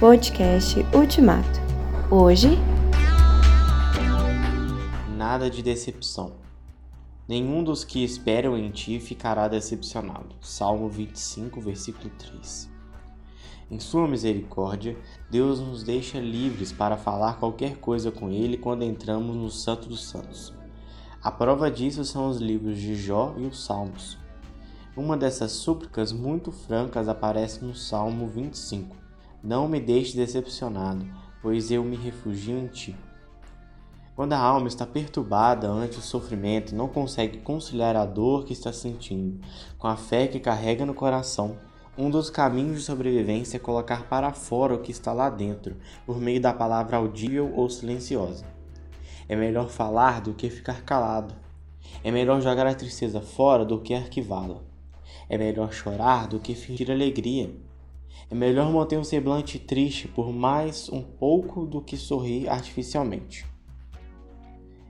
Podcast Ultimato. Hoje. Nada de decepção. Nenhum dos que esperam em ti ficará decepcionado. Salmo 25, versículo 3. Em sua misericórdia, Deus nos deixa livres para falar qualquer coisa com Ele quando entramos no Santo dos Santos. A prova disso são os livros de Jó e os Salmos. Uma dessas súplicas muito francas aparece no Salmo 25 não me deixe decepcionado, pois eu me refugio em ti. Quando a alma está perturbada ante o sofrimento não consegue conciliar a dor que está sentindo com a fé que carrega no coração, um dos caminhos de sobrevivência é colocar para fora o que está lá dentro, por meio da palavra audível ou silenciosa. É melhor falar do que ficar calado. É melhor jogar a tristeza fora do que arquivá-la. É melhor chorar do que fingir alegria. É melhor manter um semblante triste por mais um pouco do que sorrir artificialmente.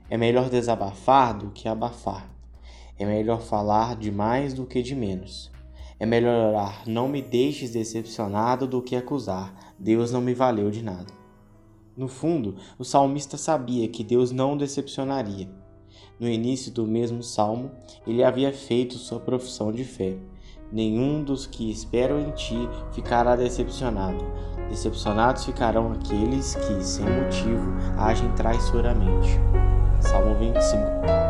É melhor desabafar do que abafar. É melhor falar de mais do que de menos. É melhor orar, não me deixes decepcionado do que acusar, Deus não me valeu de nada. No fundo, o salmista sabia que Deus não o decepcionaria. No início do mesmo salmo, ele havia feito sua profissão de fé Nenhum dos que esperam em ti ficará decepcionado. Decepcionados ficarão aqueles que, sem motivo, agem traiçoeiramente. Salmo 25